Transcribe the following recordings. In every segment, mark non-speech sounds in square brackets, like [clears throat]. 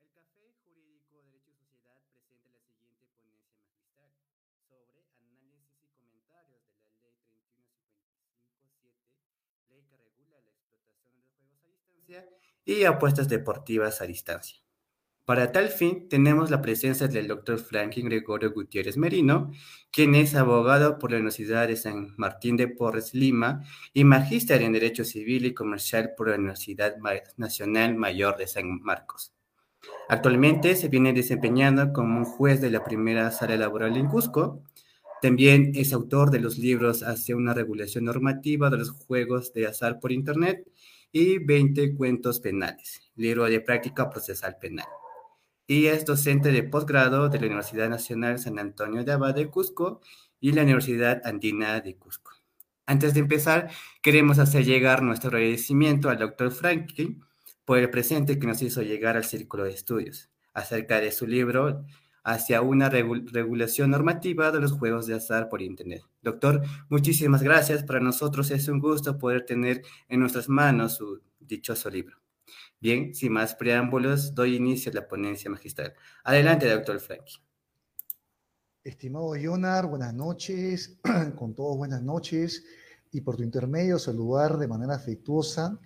El Café Jurídico Derecho y Sociedad presenta la siguiente ponencia magistral sobre análisis y comentarios de la Ley 31557, ley que regula la explotación de los juegos a distancia y apuestas deportivas a distancia. Para tal fin, tenemos la presencia del doctor Franklin Gregorio Gutiérrez Merino, quien es abogado por la Universidad de San Martín de Porres, Lima, y magíster en Derecho Civil y Comercial por la Universidad Nacional Mayor de San Marcos. Actualmente se viene desempeñando como un juez de la primera sala laboral en Cusco. También es autor de los libros Hacia una regulación normativa de los juegos de azar por Internet y 20 cuentos penales, libro de práctica procesal penal y es docente de posgrado de la Universidad Nacional San Antonio de Abad de Cusco y la Universidad Andina de Cusco. Antes de empezar, queremos hacer llegar nuestro agradecimiento al doctor Franklin por el presente que nos hizo llegar al Círculo de Estudios acerca de su libro hacia una regulación normativa de los juegos de azar por Internet. Doctor, muchísimas gracias. Para nosotros es un gusto poder tener en nuestras manos su dichoso libro. Bien, sin más preámbulos, doy inicio a la ponencia magistral. Adelante, doctor Frankie. Estimado Jonar, buenas noches, [clears throat] con todos buenas noches, y por tu intermedio saludar de manera afectuosa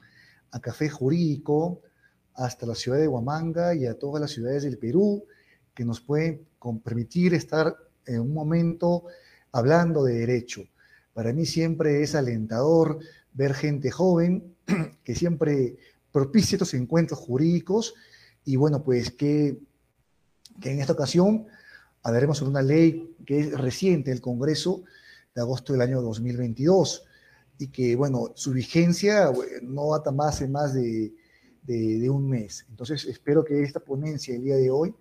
a Café Jurídico, hasta la ciudad de Huamanga y a todas las ciudades del Perú que nos pueden permitir estar en un momento hablando de derecho. Para mí siempre es alentador ver gente joven [clears throat] que siempre propicia estos encuentros jurídicos y bueno, pues que, en esta ocasión hablaremos sobre una ley que es reciente del Congreso de agosto del año 2022 y que bueno, su vigencia no data más en más de, un mes. Entonces espero que esta ponencia el día de hoy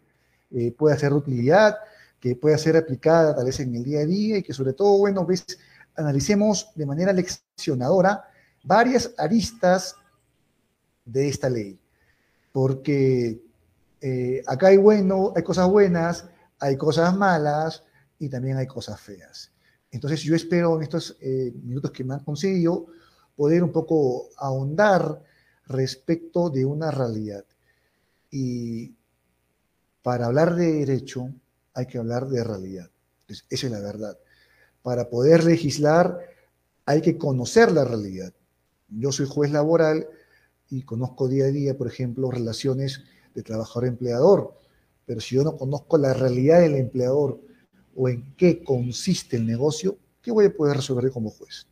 eh, pueda ser de utilidad, que pueda ser aplicada tal vez en el día a día y que sobre todo, bueno, pues analicemos de manera leccionadora varias aristas de esta ley, porque eh, acá hay bueno, hay cosas buenas, hay cosas malas y también hay cosas feas. Entonces yo espero en estos eh, minutos que me han concedido poder un poco ahondar respecto de una realidad. Y para hablar de derecho hay que hablar de realidad. esa es la verdad. Para poder legislar hay que conocer la realidad. Yo soy juez laboral y conozco día a día, por ejemplo, relaciones de trabajador-empleador, pero si yo no conozco la realidad del empleador o en qué consiste el negocio, ¿qué voy a poder resolver como juez?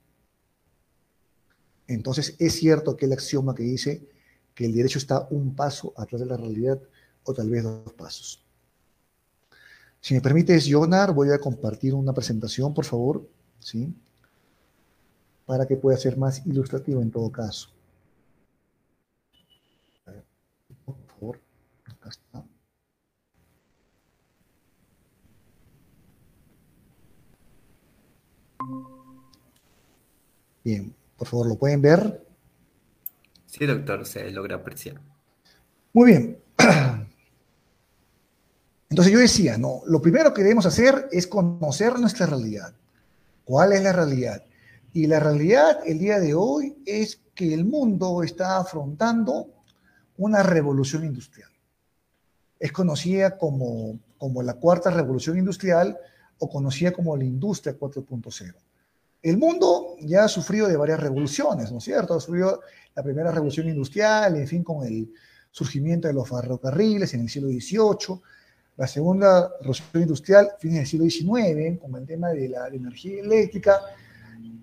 Entonces, es cierto que el axioma que dice que el derecho está un paso atrás de la realidad o tal vez dos pasos. Si me permites, Jonar, voy a compartir una presentación, por favor, ¿sí? Para que pueda ser más ilustrativo en todo caso. Bien, por favor, ¿lo pueden ver? Sí, doctor, se logra apreciar. Muy bien. Entonces yo decía, no, lo primero que debemos hacer es conocer nuestra realidad. ¿Cuál es la realidad? Y la realidad el día de hoy es que el mundo está afrontando una revolución industrial. Es conocida como, como la cuarta revolución industrial o conocida como la industria 4.0. El mundo ya ha sufrido de varias revoluciones, ¿no es cierto? Ha sufrido la primera revolución industrial, en fin, con el surgimiento de los ferrocarriles en el siglo XVIII, la segunda revolución industrial, fines del siglo XIX, con el tema de la energía eléctrica,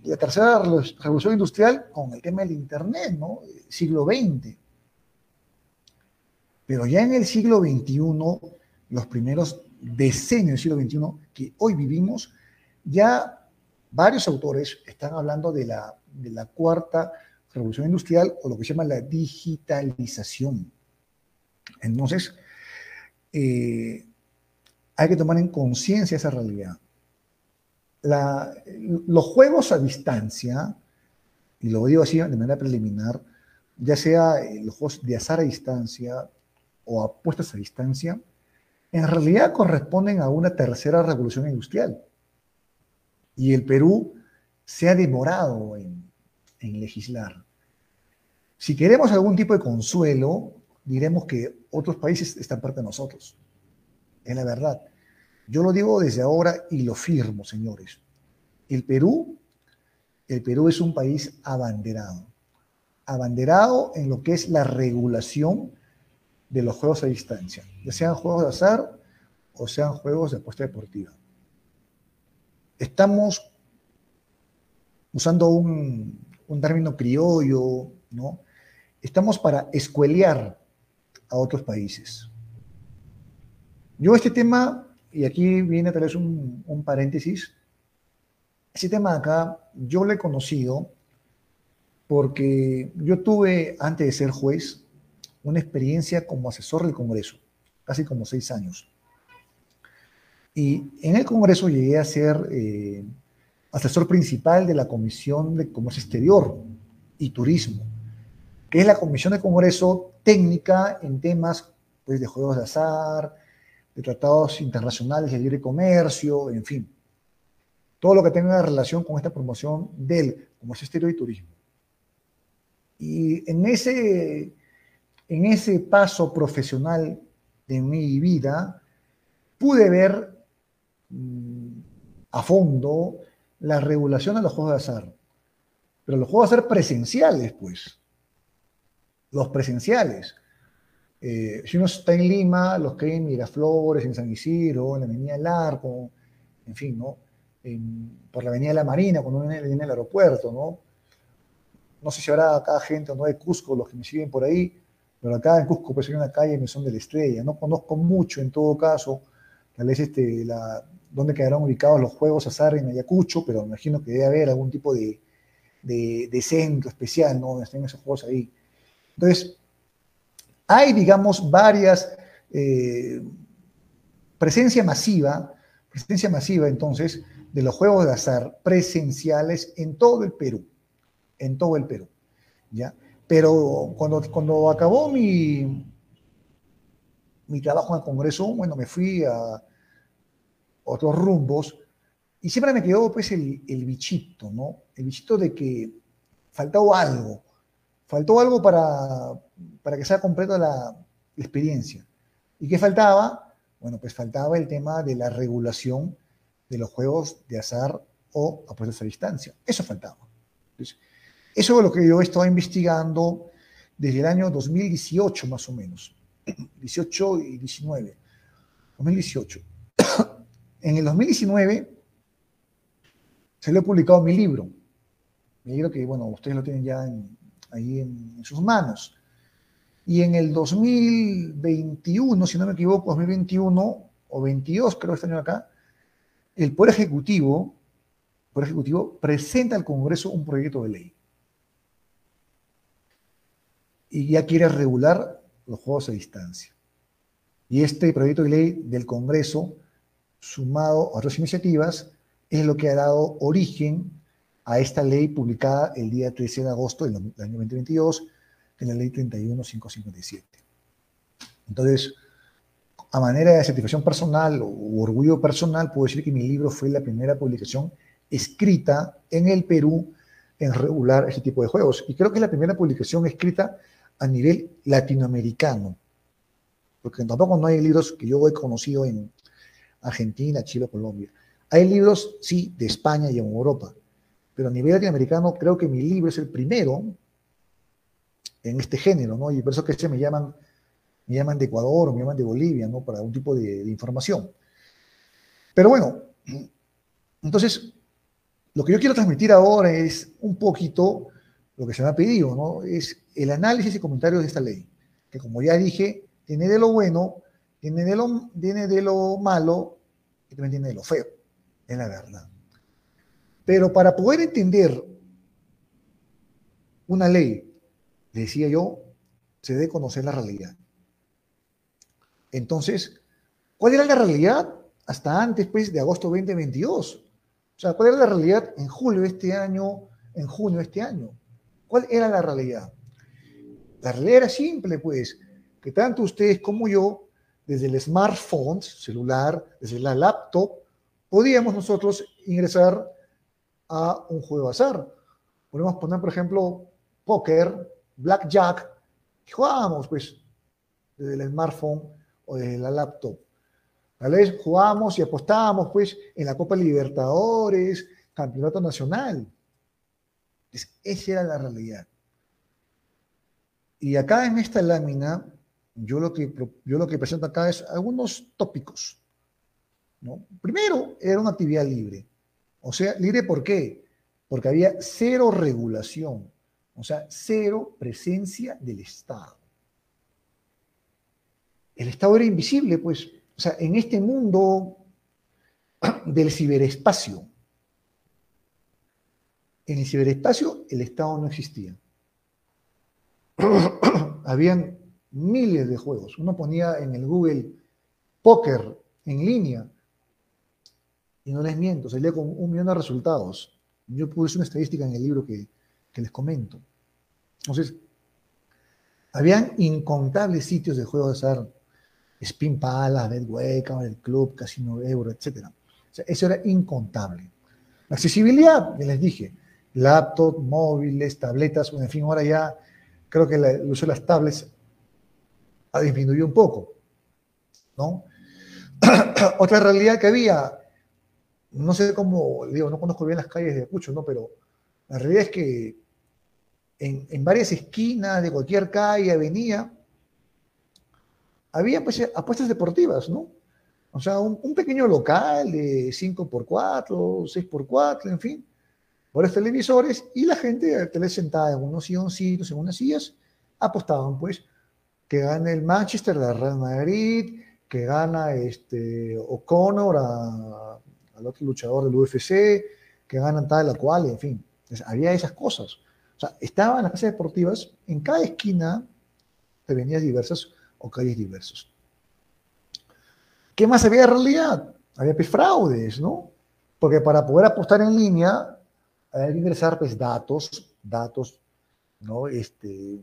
y la tercera revolución industrial con el tema del Internet, ¿no? Siglo XX. Pero ya en el siglo XXI, los primeros decenios del siglo XXI que hoy vivimos, ya varios autores están hablando de la, de la cuarta revolución industrial o lo que se llama la digitalización. Entonces, eh, hay que tomar en conciencia esa realidad. los juegos a distancia, y lo digo así de manera preliminar, ya sea los juegos de azar a distancia o apuestas a distancia, en realidad corresponden a una tercera revolución industrial. Y el Perú se ha demorado en, legislar. Si queremos algún tipo de consuelo, diremos que otros países están parte de nosotros. Es la verdad. Yo lo digo desde ahora y lo firmo, señores. El Perú, el Perú es un país abanderado. Abanderado en lo que es la regulación de los juegos a distancia, ya sean juegos de azar o sean juegos de apuesta deportiva. Estamos usando un, término criollo, ¿no? Estamos para escuelear a otros países. Yo este tema, y aquí viene tal vez un, un paréntesis, ese tema acá yo lo he conocido porque yo tuve, antes de ser juez, una experiencia como asesor del Congreso, casi como seis años. Y en el Congreso llegué a ser eh, asesor principal de la Comisión de Comercio Exterior y Turismo, que es la comisión de Congreso técnica en temas pues, de juegos de azar, de tratados internacionales de libre comercio, en fin. Todo lo que tenga relación con esta promoción del comercio exterior y turismo. Y en ese en ese paso profesional de mi vida, pude ver mm, a fondo la regulación de los juegos de azar. Pero los juegos de azar presenciales, pues. Los presenciales. Eh, si uno está en Lima, los que hay en Miraflores, en San Isidro, en la Avenida del Arco, en fin, ¿no? por la Avenida de la Marina, cuando uno viene al aeropuerto, ¿no? No sé si habrá acá gente o no de Cusco, los que me siguen por ahí, pero acá en Cusco pues hay una calle Mesón de la Estrella. No conozco mucho en todo caso, tal vez este, dónde quedarán ubicados los juegos azar en Ayacucho, pero me imagino que debe haber algún tipo de, de, centro especial, ¿no? Donde estén esos juegos ahí. Entonces, hay, digamos, varias, eh, presencia masiva, presencia masiva entonces, de los juegos de azar presenciales en todo el Perú, en todo el Perú, ¿ya? Pero cuando, cuando acabó mi, mi trabajo en el Congreso, bueno, me fui a otros rumbos y siempre me quedó pues el, el bichito, ¿no? El bichito de que faltaba algo, faltó algo para, para que sea completa la, la experiencia. ¿Y qué faltaba? Bueno, pues faltaba el tema de la regulación de los juegos de azar o apuestas a distancia. Eso faltaba. Entonces, eso es lo que yo he estado investigando desde el año 2018 más o menos, 18 y 19, 2018. [coughs] En el 2019 se le ha publicado mi libro, mi libro que, bueno, ustedes lo tienen ya ahí en, sus manos. Y en el 2021, si no me equivoco, 2021 o 22, creo que este año acá, el Poder Ejecutivo, Poder Ejecutivo presenta al Congreso un proyecto de ley y ya quiere regular los juegos a distancia. Y este proyecto de ley del Congreso, sumado a otras iniciativas, es lo que ha dado origen a esta ley publicada el día 13 de agosto del año 2022, en la ley 31557. Entonces, a manera de certificación personal o orgullo personal, puedo decir que mi libro fue la primera publicación escrita en el Perú en regular este tipo de juegos. Y creo que es la primera publicación escrita a nivel latinoamericano, porque tampoco no hay libros que yo he conocido en Argentina, Chile, Colombia. Hay libros, sí, de España y en Europa, pero a nivel latinoamericano creo que mi libro es el primero en este género, ¿no? Y por eso que se me llaman, me llaman de Ecuador o me llaman de Bolivia, ¿no? Para un tipo de, de información. Pero bueno, entonces, lo que yo quiero transmitir ahora es un poquito lo que se me ha pedido, ¿no? Es el análisis y comentarios de esta ley, que como ya dije, tiene de lo bueno, tiene de lo, tiene de lo malo y también tiene de lo feo, es la verdad. Pero para poder entender una ley, decía yo, se debe conocer la realidad. Entonces, ¿cuál era la realidad hasta antes pues, de agosto 2022? O sea, ¿cuál era la realidad en julio de este año, en junio de este año? ¿Cuál era la realidad? La realidad era simple, pues, que tanto ustedes como yo desde el smartphone, celular, desde la laptop, podíamos nosotros ingresar a un juego de azar. Podemos poner, por ejemplo, póker, blackjack, y jugábamos, pues, desde el smartphone o desde la laptop. Tal jugábamos y apostábamos, pues, en la Copa Libertadores, Campeonato Nacional. Esa era la realidad. Y acá en esta lámina, yo lo que, yo lo que presento acá es algunos tópicos. ¿no? Primero, era una actividad libre. O sea, libre ¿por qué? Porque había cero regulación, o sea, cero presencia del Estado. El Estado era invisible, pues, o sea, en este mundo del ciberespacio, en el ciberespacio el Estado no existía. [clears throat] Habían miles de juegos. Uno ponía en el Google póker en línea y no les miento, salía con un millón de resultados. Yo puse una estadística en el libro que, les comento. Entonces, habían incontables sitios de juegos de azar, Spin Palace, Betway, el Club, Casino Euro, etc. eso era incontable. La accesibilidad, ya les dije, laptop, móviles, tabletas, en fin, ahora ya creo que el uso de las tablets ha disminuido un poco, ¿no? [clears throat] Otra realidad que había, no sé cómo, digo, no conozco bien las calles de Acucho, ¿no? Pero la realidad es que en, varias esquinas de cualquier calle, avenida, había pues, apuestas deportivas, ¿no? O sea, un, pequeño local de 5x4, 6x4, en fin, por los televisores, y la gente sentada en unos silloncitos, en unas sillas, apostaban pues que gana el Manchester, la Real Madrid, que gana este O'Connor al otro luchador del UFC, que ganan tal la cual, en fin. había esas cosas. O sea, estaban las casas deportivas, en cada esquina de avenidas diversas o calles diversas. ¿Qué más había de realidad? Había pues, fraudes, ¿no? Porque para poder apostar en línea, había que ingresar pues, datos, datos, ¿no? Este,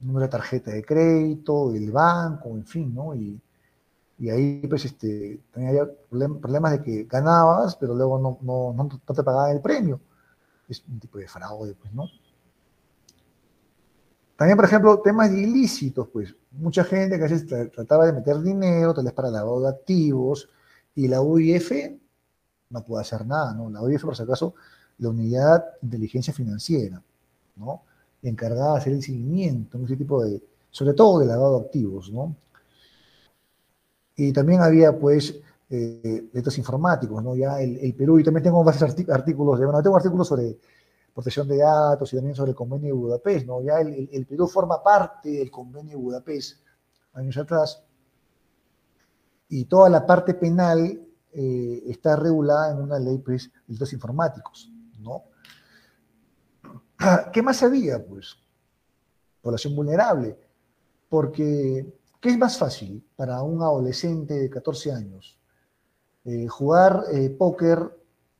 número de tarjeta de crédito, el banco, en fin, ¿no? Y, y ahí pues este, tenía problemas de que ganabas, pero luego no, no, no, te pagaban el premio. Es un tipo de fraude, pues, ¿no? También, por ejemplo, temas ilícitos, pues, mucha gente que a veces trataba de meter dinero, tal vez para lavado de activos, y la UIF no puede hacer nada, ¿no? La UIF, por si acaso, la Unidad de Inteligencia Financiera, ¿no? encargada de hacer el seguimiento, ese tipo de, sobre todo de lavado de activos, ¿no? Y también había, pues, eh, estos informáticos, ¿no? Ya el, Perú, y también tengo varios artículos, de, bueno, tengo artículos sobre protección de datos y también sobre el convenio de Budapest, ¿no? Ya el, Perú forma parte del convenio de Budapest años atrás y toda la parte penal eh, está regulada en una ley, pues, de los informáticos, ¿no? ¿Qué más había? Pues población vulnerable. Porque, ¿qué es más fácil para un adolescente de 14 años? Eh, ¿Jugar eh, póker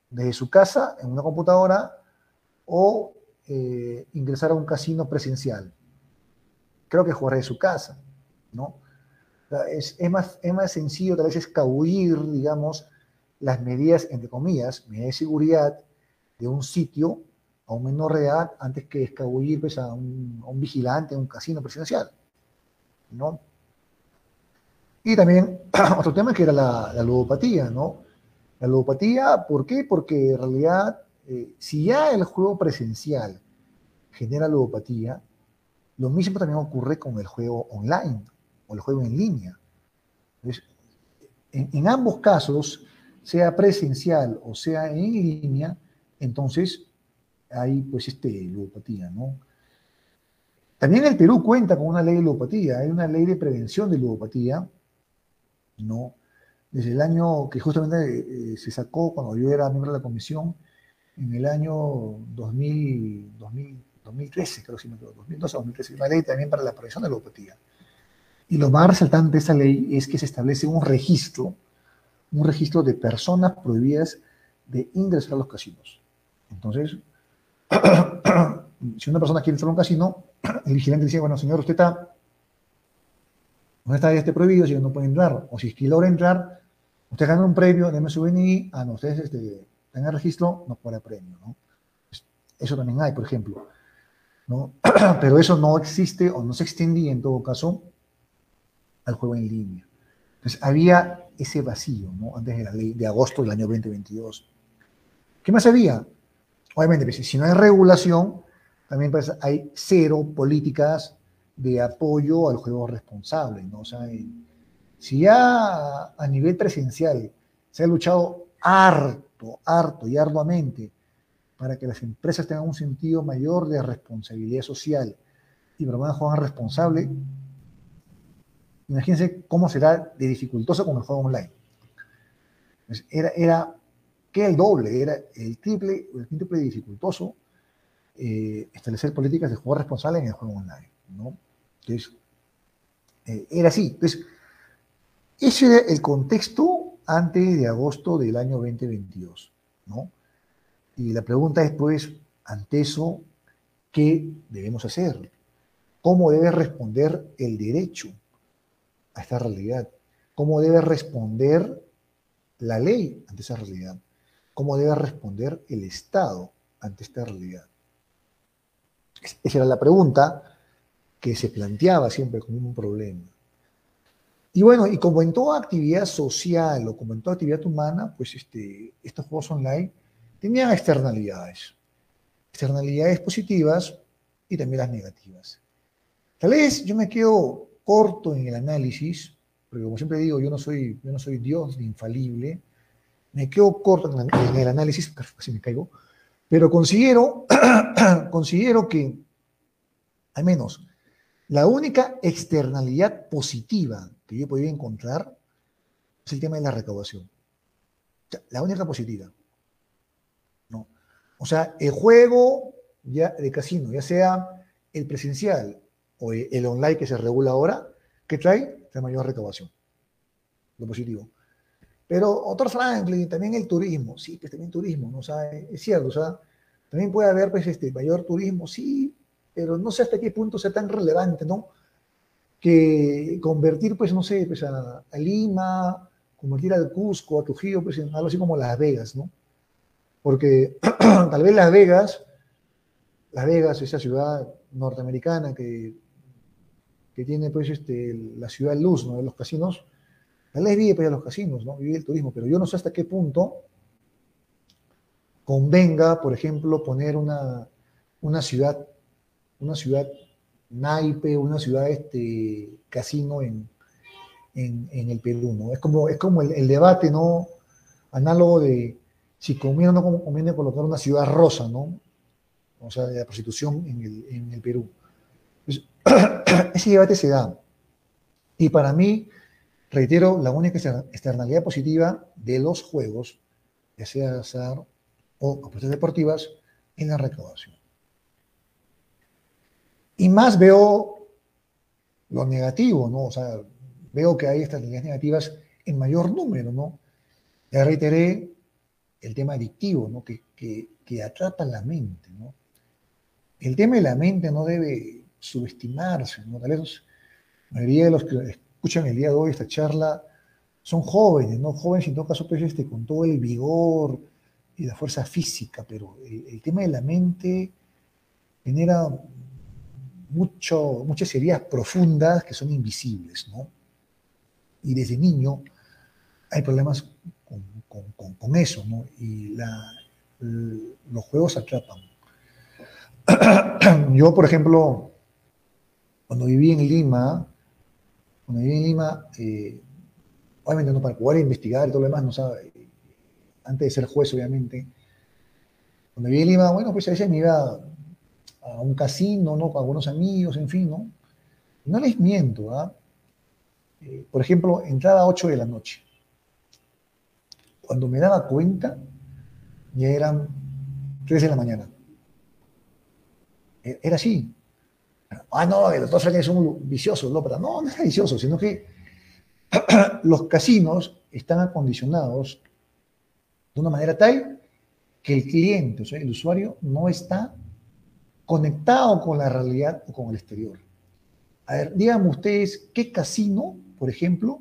desde su casa en una computadora o ingresar a un casino presencial? Creo que jugar desde su casa, ¿no? Es, más, es más sencillo tal vez escabullir, digamos, las medidas, entre comillas, medidas de seguridad de un sitio a un menor de antes que escabullir pues, a, un, vigilante en un casino presidencial. ¿no? Y también [clears throat] otro tema que era la, la ludopatía, ¿no? La ludopatía, ¿por qué? Porque en realidad, eh, si ya el juego presencial genera ludopatía, lo mismo también ocurre con el juego online o el juego en línea. en, en ambos casos, sea presencial o sea en línea, entonces hay pues este, ludopatía, ¿no? También el Perú cuenta con una ley de ludopatía, hay una ley de prevención de ludopatía, ¿no? Desde el año que justamente eh, se sacó cuando yo era miembro de la comisión, en el año 2000, 2013, creo que sí, 2012 2013, una ley también para la prevención de la ludopatía. Y lo más resaltante de esa ley es que se establece un registro, un registro de personas prohibidas de ingresar a los casinos. Entonces, [clears throat] si una persona quiere entrar a un casino, [clears throat] el vigilante dice, bueno, señor, usted está no está este prohibido, si no puede entrar. O si es que logra entrar, usted gana un premio, déme su BNI, ah, no, ustedes este, están en registro, no puede premio, ¿no? Eso también hay, por ejemplo. ¿no? [clears throat] Pero eso no existe o no se extendía en todo caso al juego en línea. Entonces había ese vacío, ¿no? Antes de la ley de agosto del año 2022. ¿Qué más había? Obviamente, pues, si no hay regulación, también pues, hay cero políticas de apoyo al juego responsable, ¿no? O sea, si ya a nivel presencial se ha luchado harto, harto y arduamente para que las empresas tengan un sentido mayor de responsabilidad social y promuevan juego responsable, imagínense cómo será de dificultoso con el juego online. Pues era, era que el doble, era el triple, el triple dificultoso eh, establecer políticas de juego responsable en el juego online. ¿no? Entonces, eh, era así. Entonces, ese era el contexto antes de agosto del año 2022. ¿no? Y la pregunta es, pues, ante eso, ¿qué debemos hacer? ¿Cómo debe responder el derecho a esta realidad? ¿Cómo debe responder la ley ante esa realidad? ¿Cómo debe responder el Estado ante esta realidad? Esa era la pregunta que se planteaba siempre como un problema. Y bueno, y como en toda actividad social o como en toda actividad humana, pues este, estos juegos online tenían externalidades. Externalidades positivas y también las negativas. Tal vez yo me quedo corto en el análisis, porque como siempre digo, yo no soy, yo no soy Dios ni infalible, me quedo corto en el análisis, [laughs] casi me caigo, pero considero, [clears throat] considero que, al menos, la única externalidad positiva que yo podría encontrar es el tema de la recaudación. la única positiva. ¿no? O sea, el juego ya de casino, ya sea el presencial o el online que se regula ahora, que trae? la mayor recaudación. Lo positivo. Pero otro Franklin, también el turismo, sí, pues también turismo, ¿no? O es cierto, o sea, también puede haber pues este mayor turismo, sí, pero no sé hasta qué punto sea tan relevante, ¿no? Que convertir, pues, no sé, pues a, Lima, convertir al Cusco, a Trujillo, pues en algo así como Las Vegas, ¿no? Porque [clears throat] tal vez Las Vegas, Las Vegas, esa ciudad norteamericana que, que tiene pues este, la ciudad luz, ¿no? De los casinos, Tal vez vive para los casinos, ¿no? Vive el turismo, pero yo no sé hasta qué punto convenga, por ejemplo, poner una, una ciudad, una ciudad naipe, una ciudad este, casino en, en, el Perú, ¿no? Es como, es como el, debate, ¿no? Análogo de si conviene o no conviene colocar una ciudad rosa, ¿no? O sea, de la prostitución en el, en el Perú. [coughs] Ese debate se da. Y para mí, Reitero, la única externalidad positiva de los juegos, ya sea azar o apuestas deportivas, en la recaudación. Y más veo lo negativo, ¿no? O sea, veo que hay externalidades negativas en mayor número, ¿no? Ya reiteré el tema adictivo, ¿no? Que, que, atrapa la mente, ¿no? El tema de la mente no debe subestimarse, ¿no? Tal vez la mayoría de los que escuchan el día de hoy esta charla son jóvenes, ¿no? Jóvenes en todo caso, pues, este, con todo el vigor y la fuerza física, pero el, tema de la mente genera mucho, muchas heridas profundas que son invisibles, ¿no? Y desde niño hay problemas con, eso, ¿no? Y los juegos atrapan. [clears throat] Yo, por ejemplo, cuando viví en Lima, cuando viví en Lima, eh, obviamente no para jugar, investigar y todo lo demás, no sabe, antes de ser juez, obviamente. Cuando viví en Lima, bueno, pues a veces me iba a un casino, ¿no? Con algunos amigos, en fin, ¿no? No les miento, ¿ah? Eh, por ejemplo, entraba a 8 de la noche. Cuando me daba cuenta, ya eran 3 de la mañana. E-, era así ah, no, dos años son viciosos, no, pero no, no es vicioso, sino que [clears throat] los casinos están acondicionados de una manera tal que el cliente, o sea, el usuario, no está conectado con la realidad o con el exterior. A ver, díganme ustedes qué casino, por ejemplo,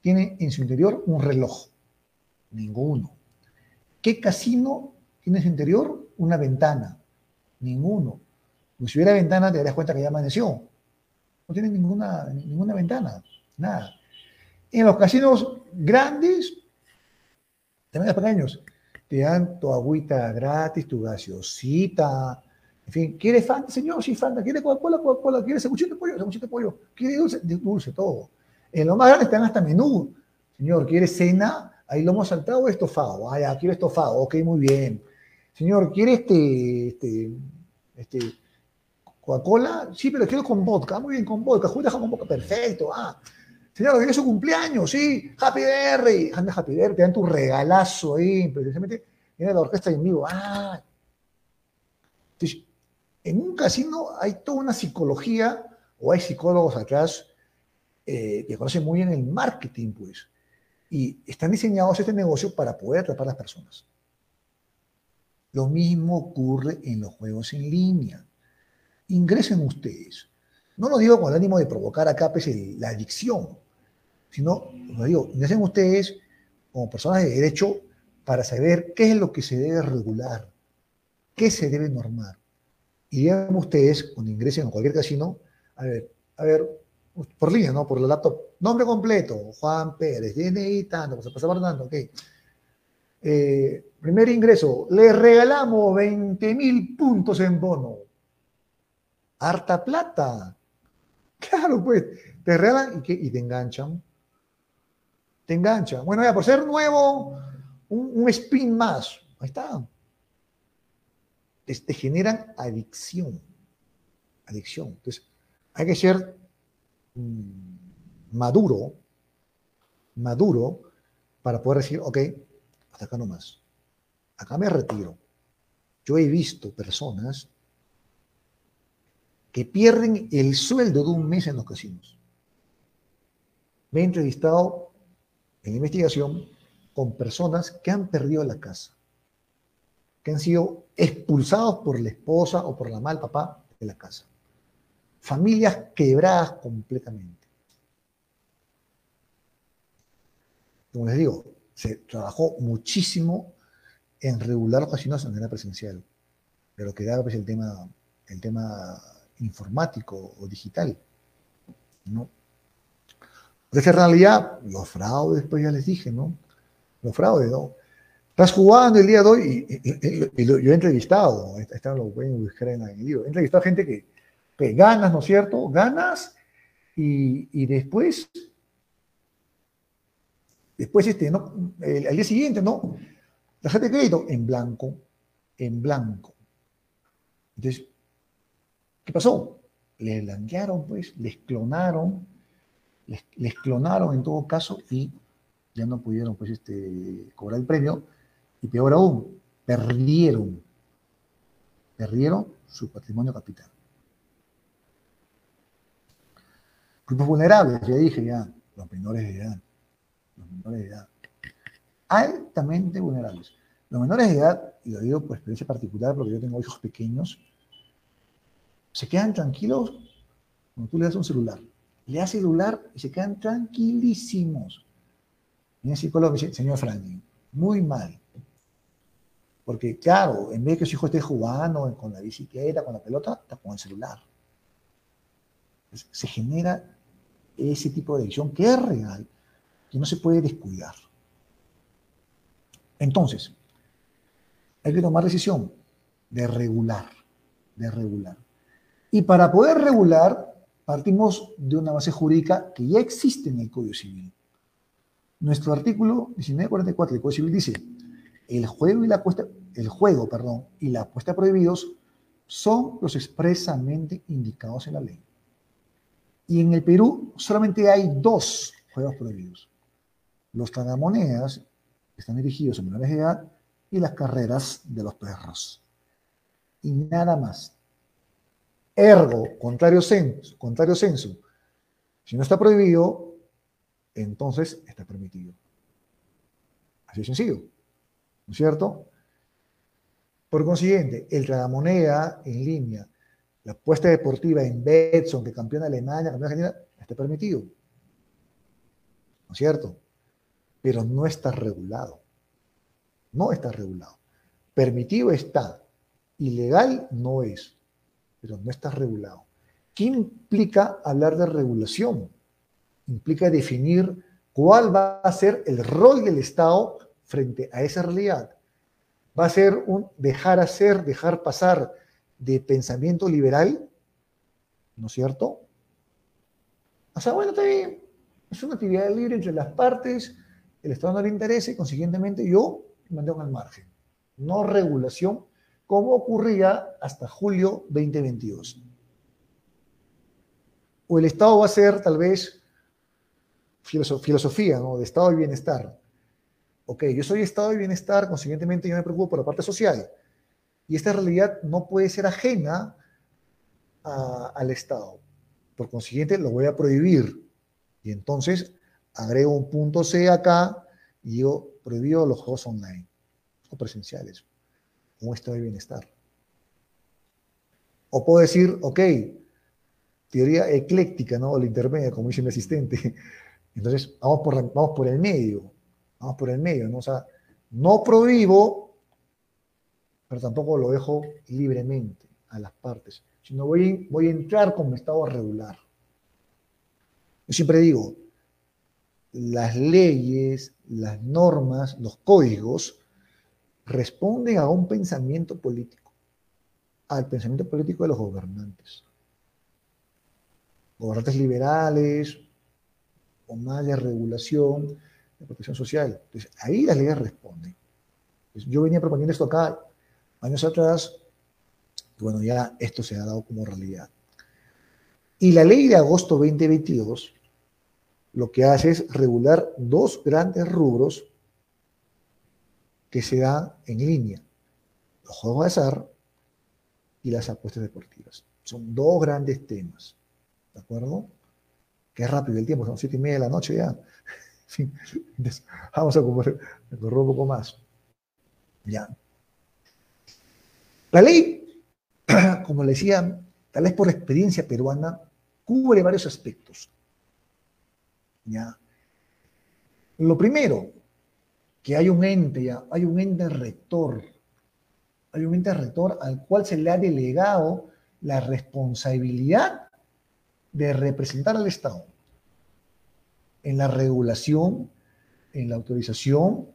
tiene en su interior un reloj. Ninguno. ¿Qué casino tiene en su interior una ventana? Ninguno. Si hubiera ventana te darías cuenta que ya amaneció. No tiene ninguna, ninguna ventana, nada. En los casinos grandes, también los pequeños, te dan tu agüita gratis, tu gaseosita, en fin, ¿quiere Fanta, señor? Sí, Fanta. ¿Quiere? Coca-Cola. ¿Quiere sanguchito de pollo? Sanguchito de pollo. ¿Quiere dulce? Dulce, todo. En lo más grande están hasta menú. Señor, ¿quiere cena? Ahí lo hemos saltado o estofado. Ah, ya, quiero estofado. Ok, muy bien. Señor, ¿quiere este, este, este Coca-Cola? Sí, pero quiero con vodka. Muy bien, con vodka. Juega con vodka. Perfecto. Ah. Señor, ¿quiere su cumpleaños? Sí. Happy Birthday. Anda, Happy Birthday. Te dan tu regalazo ahí. Precisamente viene la orquesta en vivo. Ah. Entonces, en un casino hay toda una psicología, o hay psicólogos atrás eh, que conocen muy bien el marketing, pues, y están diseñados este negocio para poder atrapar a las personas. Lo mismo ocurre en los juegos en línea. Ingresen ustedes. No lo digo con el ánimo de provocar acá pues, la adicción, sino, lo digo, ingresen ustedes como personas de derecho para saber qué es lo que se debe regular, qué se debe normar. Y díganme ustedes, cuando ingresen a cualquier casino, a ver, a ver, por línea, ¿no? Por la laptop, nombre completo, Juan Pérez, DNI tanto, se pasa tanto, ok. Eh, primer ingreso, le regalamos 20 mil puntos en bono. Harta plata. Claro, pues, te regalan y, te enganchan. Te enganchan. Bueno, ya, por ser nuevo, un, un spin más. Ahí está te, generan adicción. Adicción. Entonces, hay que ser mm, maduro, maduro, para poder decir, ok, hasta acá nomás. Acá me retiro. Yo he visto personas que pierden el sueldo de un mes en los casinos. Me he entrevistado en investigación con personas que han perdido la casa que han sido expulsados por la esposa o por la mal papá de la casa. Familias quebradas completamente. Como les digo, se trabajó muchísimo en regular los casinos de manera presencial, pero quedaba pues, el tema, el tema informático o digital. ¿no? Pues en realidad, los fraudes, pues ya les dije, ¿no? Los fraudes, ¿no? Estás jugando el día de hoy y, yo he entrevistado, están lo pueden buscar en el libro, he entrevistado a gente que, ganas, ¿no es cierto? Ganas y, después, después este, ¿no? El, día siguiente, ¿no? La gente de crédito en blanco, en blanco. Entonces, ¿qué pasó? Les blanquearon, pues, les clonaron, les, clonaron en todo caso y ya no pudieron, pues, este, cobrar el premio y peor aún, perdieron, perdieron su patrimonio capital. Grupos vulnerables, ya dije ya, los menores de edad, los menores de edad, altamente vulnerables. Los menores de edad, y lo digo por experiencia particular porque yo tengo hijos pequeños, se quedan tranquilos cuando tú le das un celular. Le das celular y se quedan tranquilísimos. Y el psicólogo dice, señor Franklin, muy mal. Porque, claro, en vez de que su hijo esté jugando con la bicicleta, con la pelota, está con el celular. se genera ese tipo de adicción que es real, que no se puede descuidar. Entonces, hay que tomar decisión de regular, de regular. Y para poder regular, partimos de una base jurídica que ya existe en el Código Civil. Nuestro artículo 1944 del Código Civil dice, el juego y la apuesta, el juego, perdón, y la apuesta prohibidos son los expresamente indicados en la ley. Y en el Perú solamente hay dos juegos prohibidos. Los tragamonedas, que están dirigidos a menores de edad, y las carreras de los perros. Y nada más. Ergo, contrario censo, contrario censo. Si no está prohibido, entonces está permitido. Así de sencillo. ¿no es cierto? Por consiguiente, el tragamoneda en línea la apuesta deportiva en Betson, que campeona Alemania, campeona Argentina, está permitido. ¿No es cierto? Pero no está regulado. No está regulado. Permitido está. Ilegal no es. Pero no está regulado. ¿Qué implica hablar de regulación? Implica definir cuál va a ser el rol del Estado frente a esa realidad. Va a ser un dejar hacer, dejar pasar de pensamiento liberal, ¿no es cierto? O sea, bueno, también es una actividad libre entre las partes, el Estado no le interesa y consiguientemente yo me mantengo al margen. No regulación, como ocurría hasta julio 2022. O el Estado va a ser tal vez filosofía, ¿no? De estado de bienestar. Ok, yo soy estado de bienestar, consiguientemente yo me preocupo por la parte social. Y esta realidad no puede ser ajena al Estado. Por consiguiente, lo voy a prohibir. Y entonces agrego un punto C acá y digo, prohibido los juegos online o presenciales. Un estado de bienestar. O puedo decir, ok, teoría ecléctica, ¿no? O la intermedia, como dice mi asistente. [laughs] Entonces, vamos por, vamos por el medio. Vamos por el medio, ¿no? O sea, no prohíbo pero tampoco lo dejo libremente a las partes, sino voy, voy a entrar como estado regular. Yo siempre digo, las leyes, las normas, los códigos responden a un pensamiento político, al pensamiento político de los gobernantes. Gobernantes liberales, o más de regulación, de protección social. Entonces, ahí las leyes responden. yo venía proponiendo esto acá años atrás, bueno, ya esto se ha dado como realidad. Y la ley de agosto 2022 lo que hace es regular dos grandes rubros que se dan en línea. Los juegos de azar y las apuestas deportivas. Son dos grandes temas. ¿De acuerdo? Qué rápido el tiempo, son siete y media de la noche ya. [laughs] vamos a correr un poco más. Ya. La ley, [clears throat] como le decía, tal vez por experiencia peruana, cubre varios aspectos. ¿Ya? Lo primero, que hay un ente, ya, hay un ente rector, hay un ente rector al cual se le ha delegado la responsabilidad de representar al Estado en la regulación, en la autorización,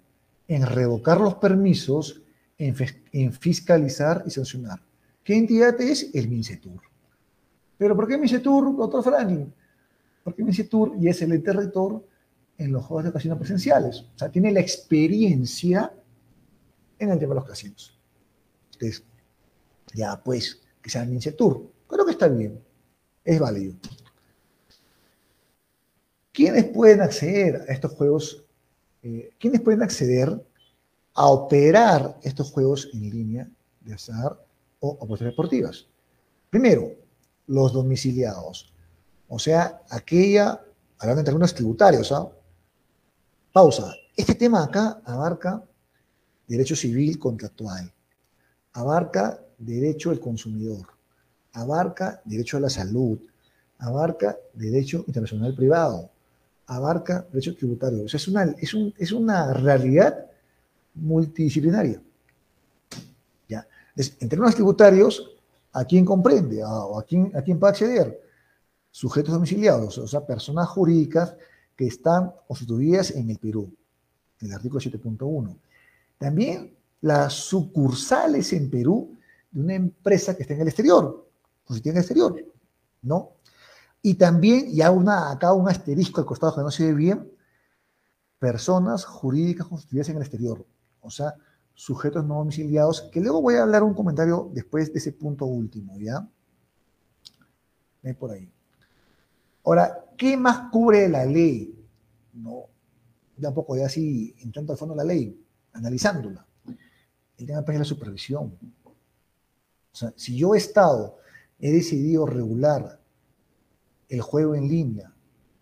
en revocar los permisos en, fiscalizar y sancionar. ¿Qué entidad es? El MINCETUR. ¿Pero por qué MINCETUR, doctor Franklin? Porque MINCETUR y es el ente rector en los juegos de casinos presenciales. O sea, tiene la experiencia en el tema de los casinos. Entonces, ya pues, que sea el MINCETUR. Creo que está bien. Es válido. ¿Quiénes pueden acceder a estos juegos? Eh, ¿Quiénes pueden acceder a operar estos juegos en línea de azar o apuestas deportivas. Primero, los domiciliados, o sea, aquella, hablando en términos tributarios, ¿ah? Pausa. Este tema acá abarca derecho civil contractual, abarca derecho del consumidor, abarca derecho a la salud, abarca derecho internacional privado, abarca derecho tributario. O sea, es una, es, es una realidad multidisciplinaria. ¿Ya? en términos tributarios, ¿a quién comprende? ¿A, quién, ¿A quién puede acceder? Sujetos domiciliados, o sea, personas jurídicas que están constituidas en el Perú, en el artículo 7.1. También las sucursales en Perú de una empresa que está en el exterior, constituida en el exterior, ¿no? Y también, y una, acá un asterisco al costado que no se ve bien, personas jurídicas constituidas en el exterior o sea, sujetos no domiciliados, que luego voy a hablar un comentario después de ese punto último, ¿ya? Ven por ahí. Ahora, ¿qué más cubre la ley? No, tampoco ya así entrando al fondo de la ley, analizándola. El tema pues, es la supervisión. O sea, si yo Estado he decidido regular el juego en línea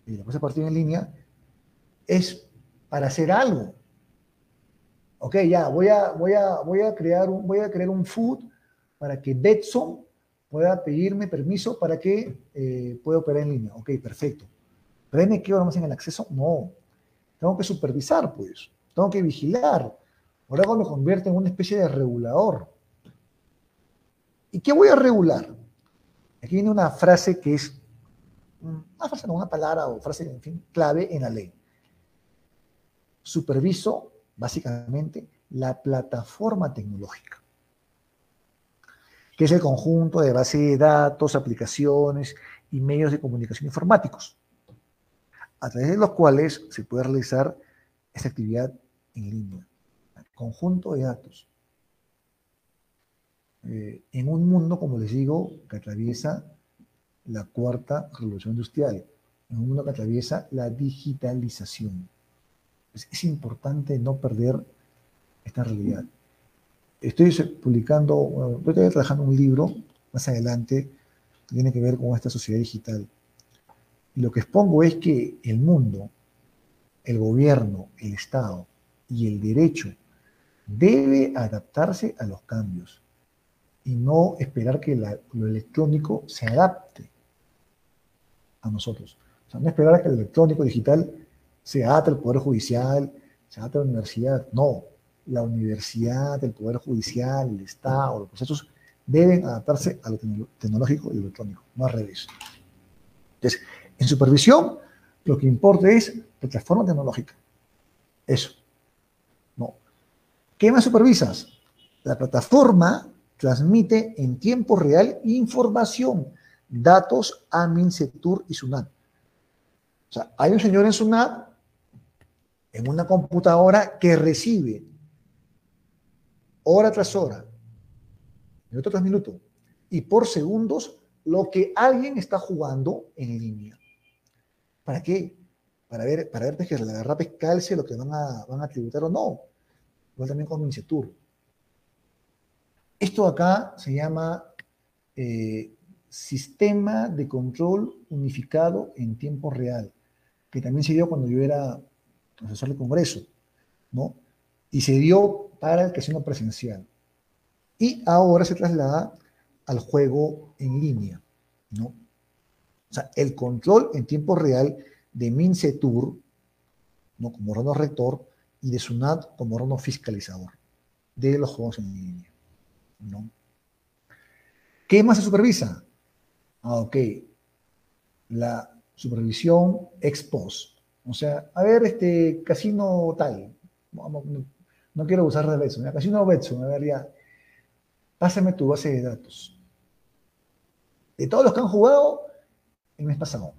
y la cosa partido en línea, es para hacer algo ok, ya, voy a, voy a, voy a, crear, un, voy a crear un food para que Betson pueda pedirme permiso para que eh, pueda operar en línea. Ok, perfecto. ¿Pero me quedo en el acceso? No. Tengo que supervisar, pues. Tengo que vigilar. Ahora me convierte en una especie de regulador. ¿Y qué voy a regular? Aquí viene una frase que es, una frase, no, una palabra o frase, en fin, clave en la ley. Superviso, básicamente, la plataforma tecnológica, que es el conjunto de base de datos, aplicaciones y medios de comunicación informáticos, a través de los cuales se puede realizar esta actividad en línea. Conjunto de datos. Eh, en un mundo, como les digo, que atraviesa la cuarta revolución industrial, en un mundo que atraviesa la digitalización. es importante no perder esta realidad. Estoy publicando, bueno, estoy trabajando un libro más adelante que tiene que ver con esta sociedad digital. Y lo que expongo es que el mundo, el gobierno, el Estado y el derecho debe adaptarse a los cambios y no esperar que lo electrónico se adapte a nosotros. O sea, no esperar a que el electrónico digital se adapte al Poder Judicial, se adapte a la universidad. No, la universidad, el Poder Judicial, el Estado, los procesos deben adaptarse a lo tecnológico y electrónico, no al revés. Entonces, en supervisión, lo que importa es plataforma tecnológica. Eso. No. ¿Qué más supervisas? La plataforma transmite en tiempo real información, datos a MINCETUR y SUNAT. O sea, hay un señor en SUNAT, en una computadora, que recibe hora tras hora, minuto tras minuto, y por segundos lo que alguien está jugando en línea. ¿Para qué? Para ver, para ver que la agarra calce lo que van a, van a tributar o no. Igual también con Mincetur. Esto acá se llama eh, Sistema de Control Unificado en Tiempo Real, que también se dio cuando yo era profesor de Congreso, ¿no? Y se dio para el casino presencial. Y ahora se traslada al juego en línea, ¿no? O sea, el control en tiempo real de Mincetur, ¿no? como órgano rector, y de SUNAT como órgano fiscalizador de los juegos en línea, ¿no? ¿Qué más se supervisa? Ah, ok. La supervisión ex post. O sea, a ver, este casino tal, vamos, no quiero usar de Betson, casi casino Betson, a ver ya, pásame tu base de datos. De todos los que han jugado el mes pasado.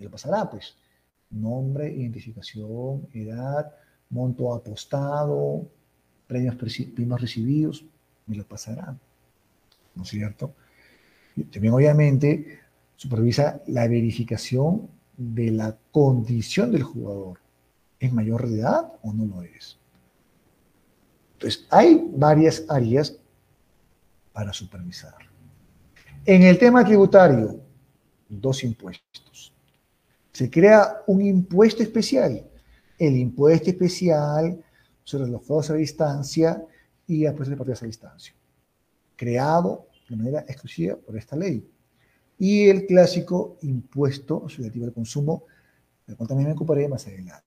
Y lo pasará, pues. Nombre, identificación, edad, monto apostado, premios, premios recibidos, me lo pasará. ¿No es cierto? También, obviamente, supervisa la verificación de la condición del jugador. ¿Es mayor de edad o no lo es? Entonces, hay varias áreas para supervisar. En el tema tributario, dos impuestos. Se crea un impuesto especial, el impuesto especial sobre los juegos a distancia y apuestas deportivas a distancia, creado de manera exclusiva por esta ley. Y el clásico impuesto asociativo al consumo, del cual también me ocuparé más adelante.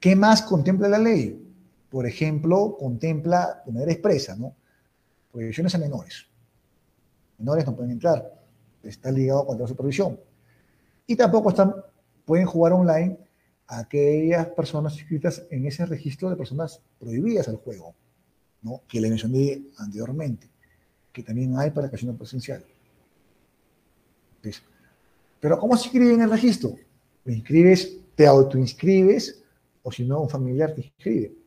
¿Qué más contempla la ley? Por ejemplo, contempla de manera expresa, ¿no? Prohibiciones a menores. Menores no pueden entrar, está ligado con la supervisión. Y tampoco están, pueden jugar online aquellas personas inscritas en ese registro de personas prohibidas al juego, ¿no? Que le mencioné anteriormente, que también hay para casino presencial. Pero ¿cómo se inscribe en el registro? Te inscribes, te autoinscribes, o si no, un familiar te inscribe.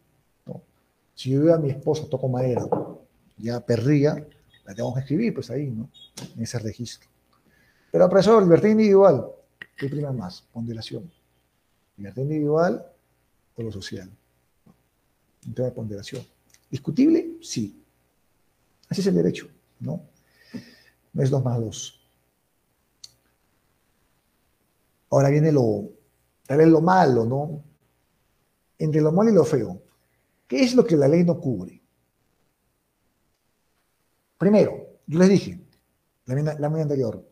Si yo veo a mi esposa, toco madera, ya perría, la tengo que escribir, pues ahí, ¿no? En ese registro. Pero profesor, libertad individual, ¿qué prima más? Ponderación. Libertad individual o lo social. Un tema de ponderación. ¿Discutible? Sí. Así es el derecho, ¿no? No es dos más dos. Ahora viene lo, tal vez lo malo, ¿no? Entre lo malo y lo feo. ¿Qué es lo que la ley no cubre? Primero, yo les dije, la la anterior,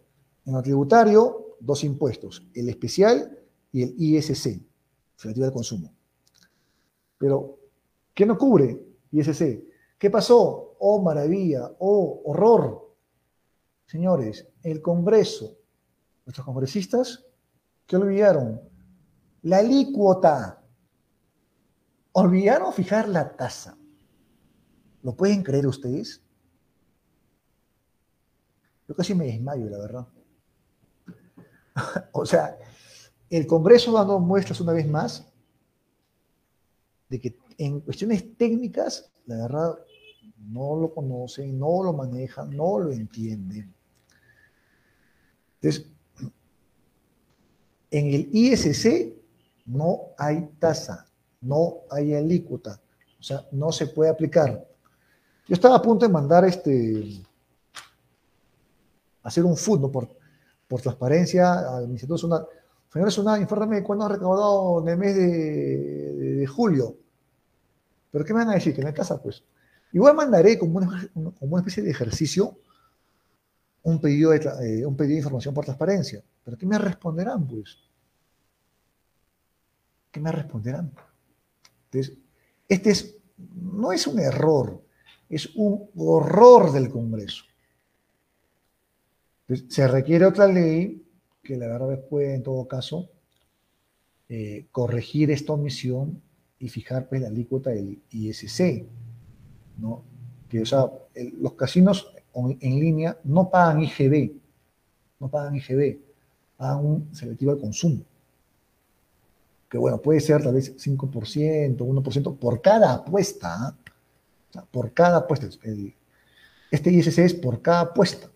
en el tributario, dos impuestos, el especial y el ISC, relativo al consumo. Pero, ¿qué no cubre ISC? ¿Qué pasó? Oh, maravilla, oh, horror. Señores, el Congreso, nuestros congresistas, ¿qué olvidaron? La alícuota. Olvidaron fijar la tasa. ¿Lo pueden creer ustedes? Yo casi me desmayo, la verdad. [laughs] o sea, el Congreso dando muestras una vez más de que en cuestiones técnicas, la verdad, no lo conocen, no lo manejan, no lo entienden. Entonces, en el ISC no hay tasa, no hay alícuota, o sea, no se puede aplicar. Yo estaba a punto de mandar este, hacer un fondo por, por transparencia al Instituto Sunat. Señor Sunat, infórmame cuándo ha recaudado en el mes de, julio. ¿Pero qué me van a decir? Que no hay tasa, pues. Igual mandaré como una, como una especie de ejercicio un pedido, de, eh, un pedido de información por transparencia. ¿Pero qué me responderán, pues? ¿Qué me responderán? Entonces, este es, no es un error, es un horror del Congreso. se requiere otra ley que la verdad puede, en todo caso, eh, corregir esta omisión y fijar pues, la alícuota del ISC, ¿no? Que, o sea, los casinos en línea no pagan IGB, no pagan IGB, pagan un selectivo al consumo. Que bueno, puede ser tal vez 5%, 1% por cada apuesta. ¿ah? por cada apuesta. este ISC es por cada apuesta,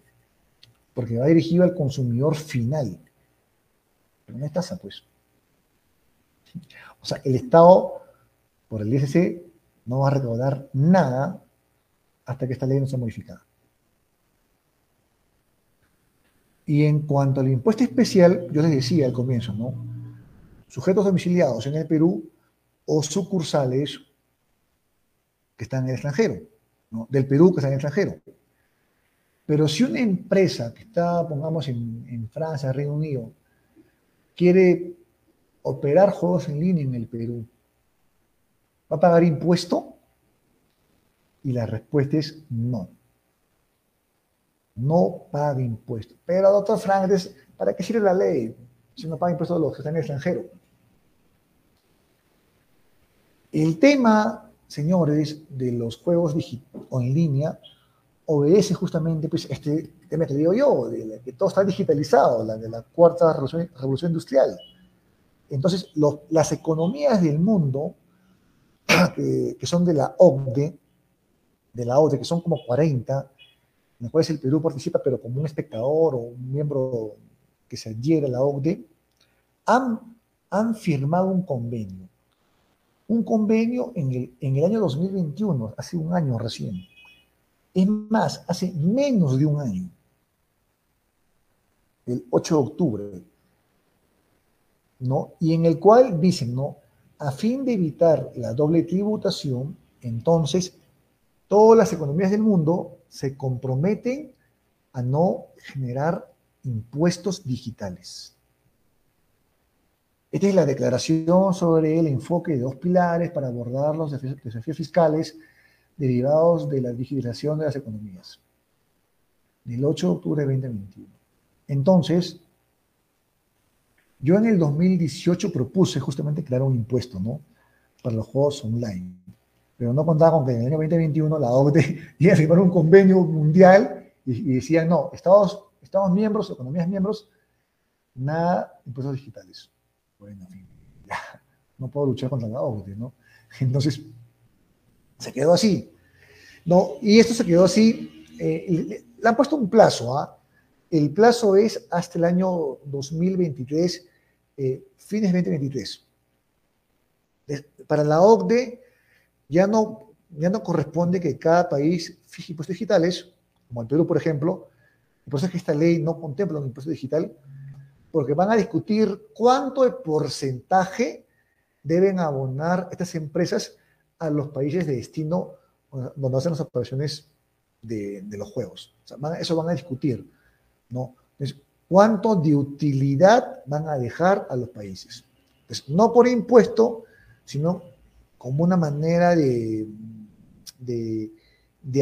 porque va dirigido al consumidor final. Pero no es tasa, pues. O sea, el Estado, por el ISC, no va a recaudar nada hasta que esta ley no sea modificada. Y en cuanto al impuesto especial, yo les decía al comienzo, ¿no? Sujetos domiciliados en el Perú o sucursales que están en el extranjero, del Perú que está en el extranjero. Pero si una empresa que está, pongamos, en, Francia, Reino Unido, quiere operar juegos en línea en el Perú, ¿va a pagar impuesto? Y la respuesta es no. No paga impuesto. Pero, doctor Frank, ¿para qué sirve la ley si no paga impuestos los que están en el extranjero? El tema señores, de los juegos o en línea obedece justamente pues, este tema que digo yo, de que todo está digitalizado, la de la cuarta revolución, industrial. Entonces, las economías del mundo, [clears throat] que, son de la OCDE, de la OCDE, que son como 40, en las cuales el Perú participa, pero como un espectador o un miembro que se adhiere a la OCDE, han, han firmado un convenio un convenio en el, año 2021, hace un año recién. Es más, hace menos de un año, el 8 de octubre, ¿no? Y en el cual dicen, ¿no? A fin de evitar la doble tributación, entonces todas las economías del mundo se comprometen a no generar impuestos digitales. Esta es la declaración sobre el enfoque de dos pilares para abordar los desafíos fiscales derivados de la digitalización de las economías, del 8 de octubre de 2021. Entonces, yo en el 2018 propuse justamente crear un impuesto, ¿no? Para los juegos online. Pero no contaba con que en el año 2021 la OCDE [laughs] iba a firmar un convenio mundial y, y decían, no, Estados, Estados miembros, economías miembros, nada impuestos digitales no puedo luchar contra la OCDE, ¿no? [laughs] Entonces, se quedó así. No, y esto se quedó así, eh, le, han puesto un plazo, ¿ah? El plazo es hasta el año 2023, eh, fines 2023. Para la OCDE ya no, ya no corresponde que cada país fije impuestos digitales, como el Perú, por ejemplo, por eso es que esta ley no contempla un impuesto digital, porque van a discutir cuánto de porcentaje deben abonar estas empresas a los países de destino donde hacen las operaciones de, los juegos. eso van a discutir, ¿no? ¿cuánto de utilidad van a dejar a los países? no por impuesto, sino como una manera de,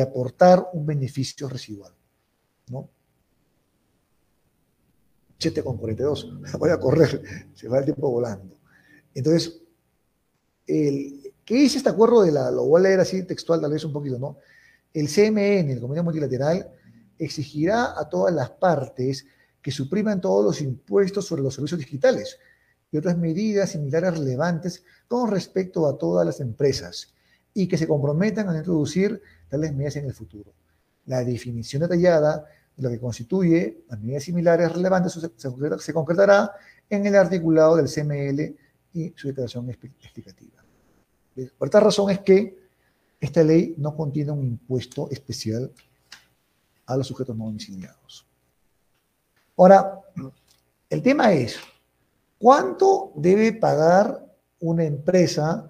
aportar un beneficio residual, ¿no? 7 con 42, [laughs] voy a correr, se va el tiempo volando. Entonces, el, ¿qué dice este acuerdo de la, lo voy a leer así textual tal vez un poquito, ¿no? El CMN, el Comité Multilateral, exigirá a todas las partes que supriman todos los impuestos sobre los servicios digitales y otras medidas similares relevantes con respecto a todas las empresas y que se comprometan a introducir tales medidas en el futuro. La definición detallada de lo que constituye las medidas similares relevantes se, concretará en el articulado del CML y su declaración explicativa. Por esta razón es que esta ley no contiene un impuesto especial a los sujetos no domiciliados. Ahora, el tema es, ¿cuánto debe pagar una empresa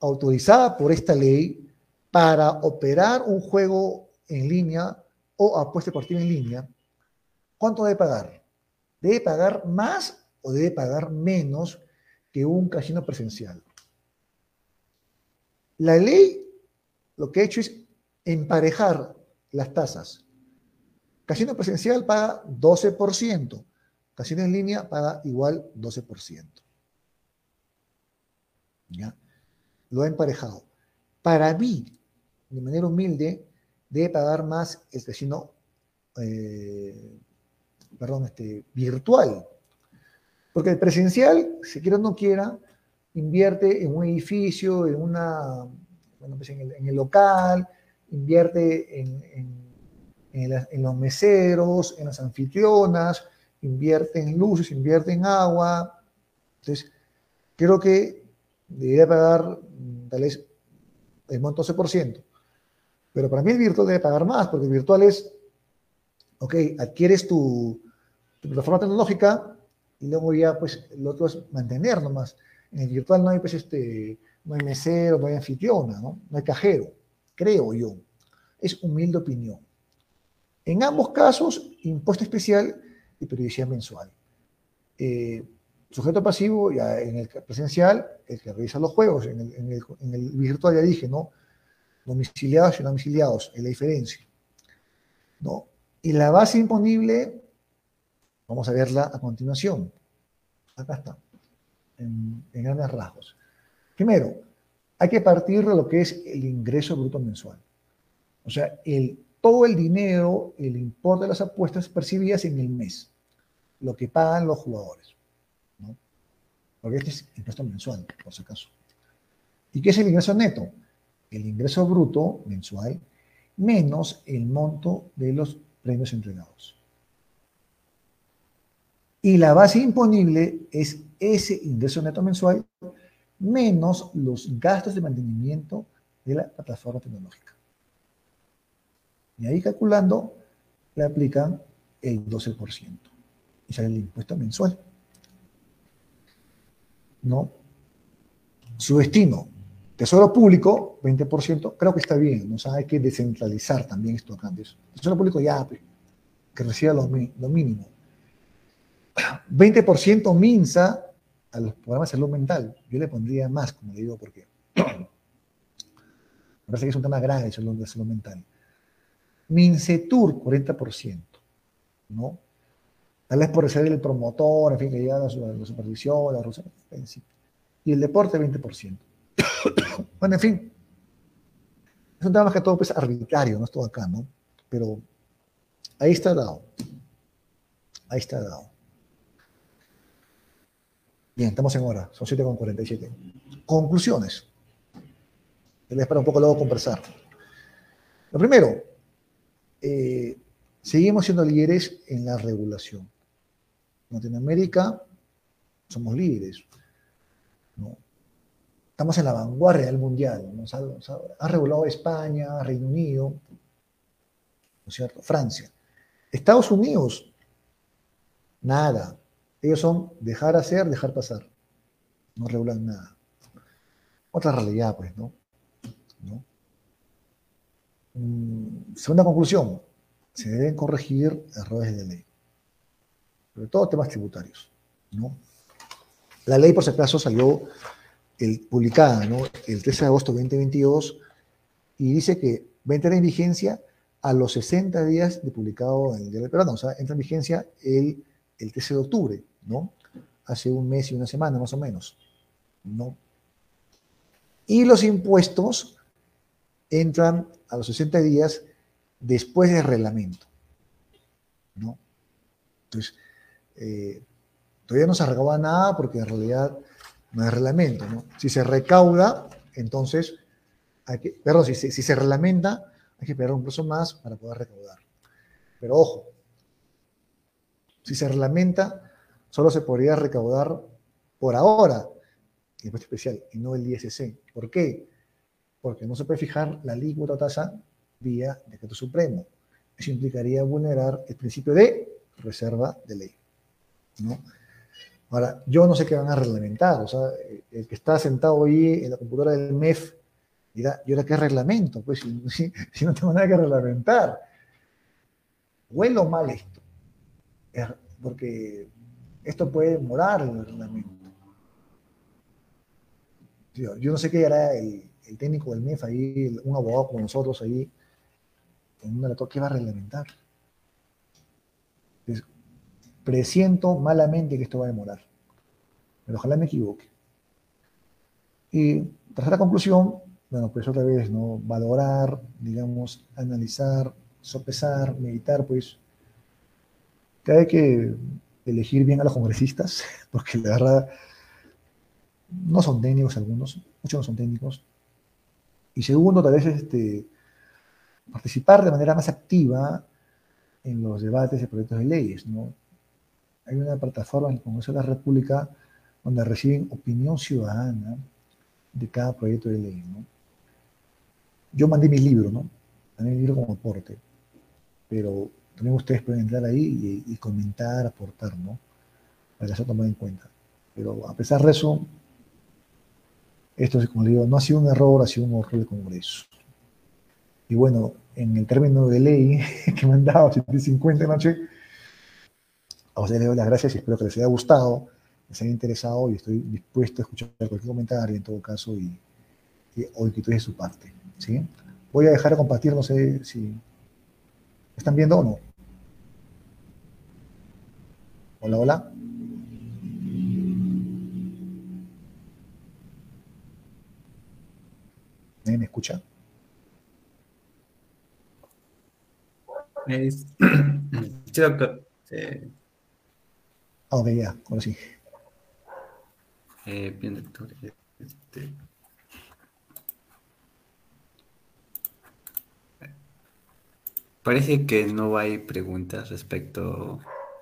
autorizada por esta ley para operar un juego en línea o apuesta deportiva en línea? ¿Cuánto debe pagar? ¿Debe pagar más o debe pagar menos que un casino presencial? La ley lo que ha hecho es emparejar las tasas. Casino presencial paga 12%, casino en línea paga igual 12%. ¿Ya? Lo ha emparejado. Para mí, de manera humilde, debe pagar más el casino, eh, perdón, este, virtual. Porque el presencial, si quiera o no quiera, invierte en un edificio, en una pues, en, el, local, invierte en, los meseros, en las anfitrionas, invierte en luces, invierte en agua. Entonces, creo que debería pagar mm, tal vez el monto 12%. Pero para mí el virtual debe pagar más, porque el virtual es, ok, adquieres tu, tu plataforma tecnológica y luego ya, pues, lo otro es mantener nomás. En el virtual no hay, pues, este, no hay mesero, no hay anfitriona, ¿no? no hay cajero, creo yo. Es humilde opinión. En ambos casos, impuesto especial y periodicidad mensual. Eh, sujeto pasivo, ya en el presencial, el que revisa los juegos, en el, virtual ya dije, ¿no? Domiciliados y no domiciliados, es la diferencia. ¿no? Y la base imponible, vamos a verla a continuación. Acá está, en grandes rasgos. Primero, hay que partir de lo que es el ingreso bruto mensual. O sea, el, todo el dinero, el importe de las apuestas percibidas en el mes, lo que pagan los jugadores. ¿no? Porque este es impuesto mensual, por si acaso. ¿Y qué es el ingreso neto? El ingreso bruto mensual menos el monto de los premios entregados. Y la base imponible es ese ingreso neto mensual menos los gastos de mantenimiento de la plataforma tecnológica. Y ahí calculando, le aplican el 12% y sale el impuesto mensual. ¿No? Su destino, tesoro público, 20%, creo que está bien, ¿no? hay que descentralizar también estos cambios. Tesoro público ya, que reciba lo, mínimo. 20% MINSA a los programas de salud mental. Yo le pondría más, como le digo, porque [clears throat] me parece que es un tema grave salud, de salud mental. Mincetur, 40%, ¿no? Tal vez por ser el promotor, en fin, que lleva la, la supervisión, la Y el deporte, 20%. [coughs] bueno, en fin. Es un tema más que todo pues, arbitrario, no es todo acá, ¿no? Pero ahí está dado. Ahí está dado. Bien, estamos en hora, son 7.47. Conclusiones. Les espero un poco luego conversar. Lo primero, eh, seguimos siendo líderes en la regulación. En Latinoamérica somos líderes. Estamos en la vanguardia del mundial. ha, regulado España, Reino Unido, ¿no es cierto? Francia. Estados Unidos, nada. Ellos son dejar hacer, dejar pasar. No regulan nada. Otra realidad, pues, ¿no? Mm, segunda conclusión, se deben corregir errores de ley, sobre todo temas tributarios. ¿no? La ley, por si acaso, salió el, publicada el 13 de agosto de 2022 y dice que va a entrar en vigencia a los 60 días de publicado en el Diario Peruano, o sea, entra en vigencia el, el 13 de octubre, ¿no? Hace un mes y una semana más o menos, ¿no? Y los impuestos entran a los 60 días después del reglamento, ¿no? Entonces, eh, todavía no se recauda nada porque en realidad no hay reglamento, ¿no? Si se recauda, entonces, hay que, perdón, si, si se reglamenta, hay que esperar un plazo más para poder recaudar. Pero ojo, si se reglamenta, solo se podría recaudar por ahora el impuesto especial y no el ISC. ¿Por qué? Porque no se puede fijar la alícuota tasa vía decreto supremo. Eso implicaría vulnerar el principio de reserva de ley. ¿no? Ahora, yo no sé qué van a reglamentar. O sea, el que está sentado ahí en la computadora del MEF dirá, ¿y ahora qué reglamento? Pues si, si no tengo nada que reglamentar. Huelo mal esto. Porque esto puede demorar el reglamento. Yo no sé qué hará el, técnico del MEF ahí, un abogado como nosotros ahí, en una ¿qué va a reglamentar? Presiento malamente que esto va a demorar. Pero ojalá me equivoque. Y tras la conclusión, bueno, pues otra vez, ¿no? Valorar, digamos, analizar, sopesar, meditar, pues, que hay que elegir bien a los congresistas, [laughs] porque la verdad no son técnicos algunos, muchos no son técnicos. Y segundo, tal vez este, participar de manera más activa en los debates de proyectos de leyes. ¿no? Hay una plataforma en el Congreso de la República donde reciben opinión ciudadana de cada proyecto de ley. ¿no? Yo mandé mi libro, ¿no? Mandé mi libro como aporte, pero también ustedes pueden entrar ahí y, comentar, aportar, ¿no? Para que se tome en cuenta. Pero a pesar de eso, esto, como digo, no ha sido un error, ha sido un horror de Congreso. Y bueno, en el término de ley [laughs] que me han dado, 750 noche, a ustedes les doy las gracias y espero que les haya gustado, les haya interesado y estoy dispuesto a escuchar cualquier comentario en todo caso y, y o inquietud de su parte. ¿sí? Voy a dejar de compartir, no sé si están viendo o no. Hola, hola. ¿Me escucha? Es... [clears throat] Sí, doctor. Sí. Ah, ok, ya, ahora sí. Eh, bien, doctor. Este... Parece que no hay preguntas respecto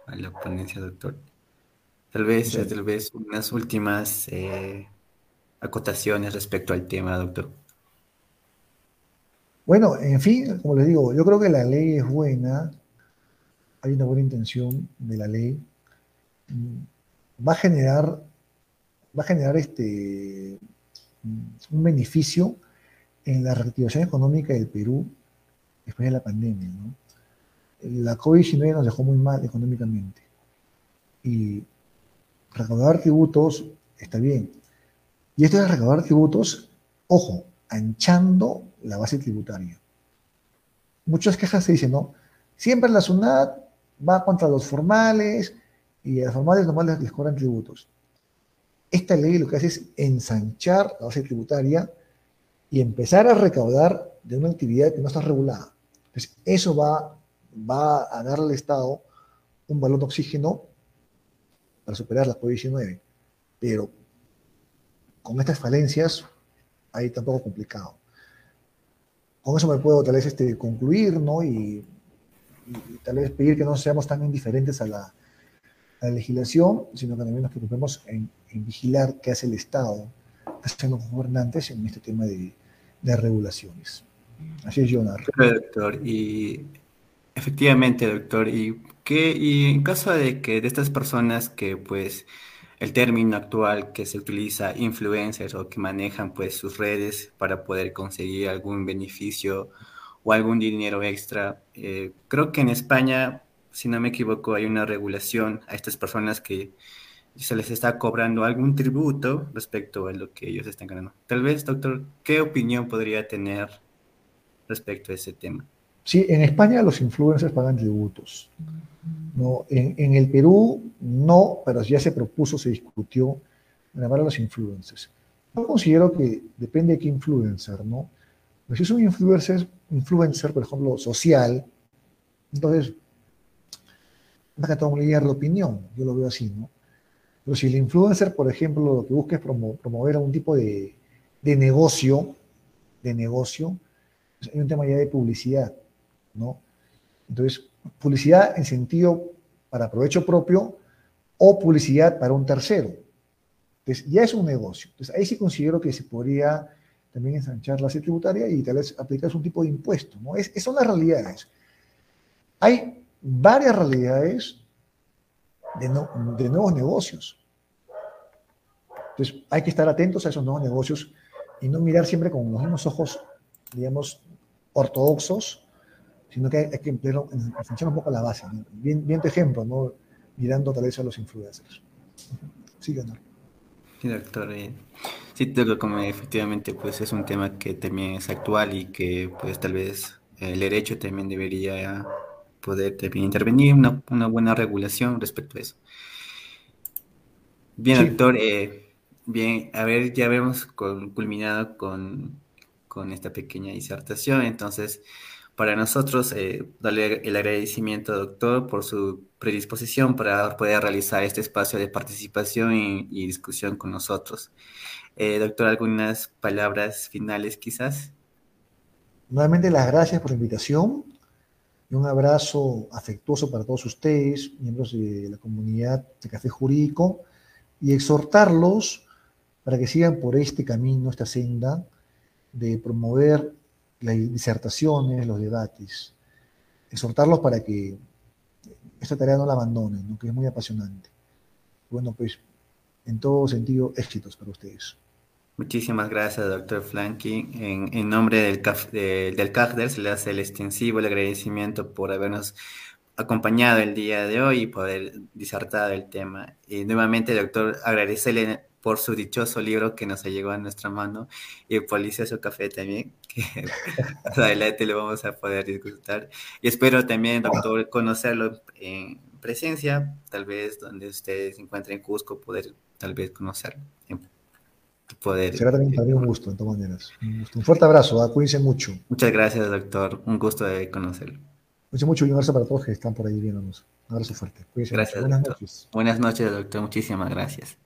a la ponencia, doctor. Tal vez, tal vez unas últimas eh, acotaciones respecto al tema, doctor. Bueno, en fin, como les digo, yo creo que la ley es buena, hay una buena intención de la ley, va a generar, va a generar este, un beneficio en la reactivación económica del Perú después de la pandemia. ¿no? La COVID-19 nos dejó muy mal económicamente. Y recaudar tributos está bien. Y esto de recaudar tributos, ojo, anchando la base tributaria. Muchas quejas se dicen, ¿no? Siempre la SUNAT va contra los formales y a los formales nomás les, cobran tributos. Esta ley lo que hace es ensanchar la base tributaria y empezar a recaudar de una actividad que no está regulada. Entonces, eso va, va a darle al Estado un balón de oxígeno para superar la COVID-19. Pero con estas falencias, ahí tampoco complicado. Con eso me puedo tal vez este, concluir, ¿no? Y, tal vez pedir que no seamos tan indiferentes a la, legislación, sino que también nos preocupemos en, vigilar qué hace el Estado, qué hacen los gobernantes en este tema de regulaciones. Así es, Jonar. Doctor, y efectivamente, doctor, y que y en caso de que de estas personas que pues el término actual que se utiliza influencers o que manejan pues sus redes para poder conseguir algún beneficio o algún dinero extra. Eh, creo que en España, si no me equivoco, hay una regulación a estas personas que se les está cobrando algún tributo respecto a lo que ellos están ganando. Tal vez, doctor, ¿qué opinión podría tener respecto a ese tema? Sí, en España los influencers pagan tributos. No, en, el Perú no, pero ya se propuso, se discutió grabar a los influencers. Yo considero que depende de qué influencer, ¿no? Pero si es un influencer, influencer, por ejemplo, social, entonces, no que todo de opinión, yo lo veo así, ¿no? Pero si el influencer, por ejemplo, lo que busca es promover algún tipo de, negocio, de negocio, pues hay un tema ya de publicidad, ¿no? Entonces, publicidad en sentido para provecho propio o publicidad para un tercero. Entonces, ya es un negocio. Entonces, ahí sí considero que se podría también ensanchar la tributaria y tal vez aplicar un tipo de impuesto, ¿no? Es, son las realidades. Hay varias realidades de, nuevos negocios. Entonces, hay que estar atentos a esos nuevos negocios y no mirar siempre con los mismos ojos, digamos, ortodoxos, sino que hay, que emplear, un poco la base. Bien, bien tu ejemplo, ¿no? mirando tal vez a los influencers. Sí. Sí, doctor. Eh, sí, como efectivamente pues es un tema que también es actual y que pues tal vez el derecho también debería poder intervenir, una, una buena regulación respecto a eso. Bien, doctor, eh, bien, a ver, ya hemos culminado con, con, esta pequeña disertación, entonces, para nosotros, eh, darle el agradecimiento, doctor, por su predisposición para poder realizar este espacio de participación y, discusión con nosotros. Eh, doctor, ¿algunas palabras finales quizás? Nuevamente las gracias por la invitación un abrazo afectuoso para todos ustedes, miembros de la comunidad de Café Jurídico, y exhortarlos para que sigan por este camino, esta senda de promover las disertaciones, los debates. Exhortarlos para que esta tarea no la abandonen, que es muy apasionante. Bueno, pues en todo sentido, éxitos para ustedes. Muchísimas gracias, doctor Flanky. En, nombre del, del CAFDER se le hace el extensivo el agradecimiento por habernos acompañado el día de hoy y poder disertar el tema. Y nuevamente, doctor, agradecerle por su dichoso libro que nos llegado a nuestra mano y por su café también, [laughs] que adelante lo vamos a poder disfrutar. Y espero también, doctor, conocerlo en presencia, tal vez donde ustedes se encuentren en Cusco, poder tal vez conocerlo poder. Será también para mí un gusto, de todas maneras. Un, fuerte abrazo, ¿ah? cuídense mucho. Muchas gracias, doctor. Un gusto de conocerlo. Mucho, mucho y un abrazo para todos que están por ahí viéndonos. Un abrazo fuerte. Cuídense gracias, Buenas noches. Buenas noches, doctor. Muchísimas gracias.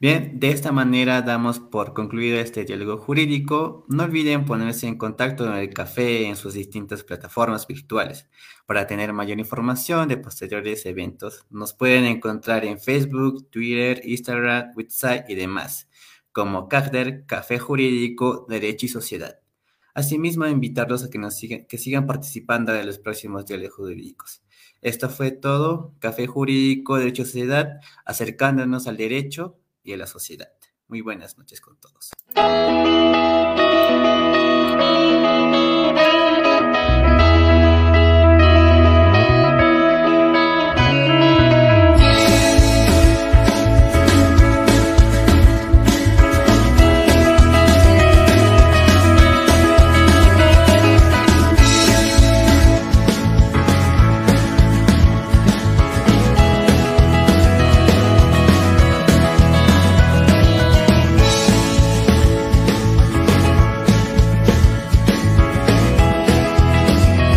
Bien, de esta manera damos por concluido este diálogo jurídico. No olviden ponerse en contacto con el café en sus distintas plataformas virtuales. Para tener mayor información de posteriores eventos, nos pueden encontrar en Facebook, Twitter, Instagram, WhatsApp y demás como CAFDER, Café Jurídico, Derecho y Sociedad. Asimismo, invitarlos a que, nos sigan, que sigan participando en los próximos diálogos jurídicos. Esto fue todo, Café Jurídico, Derecho y Sociedad, acercándonos al derecho y a la sociedad. Muy buenas noches con todos.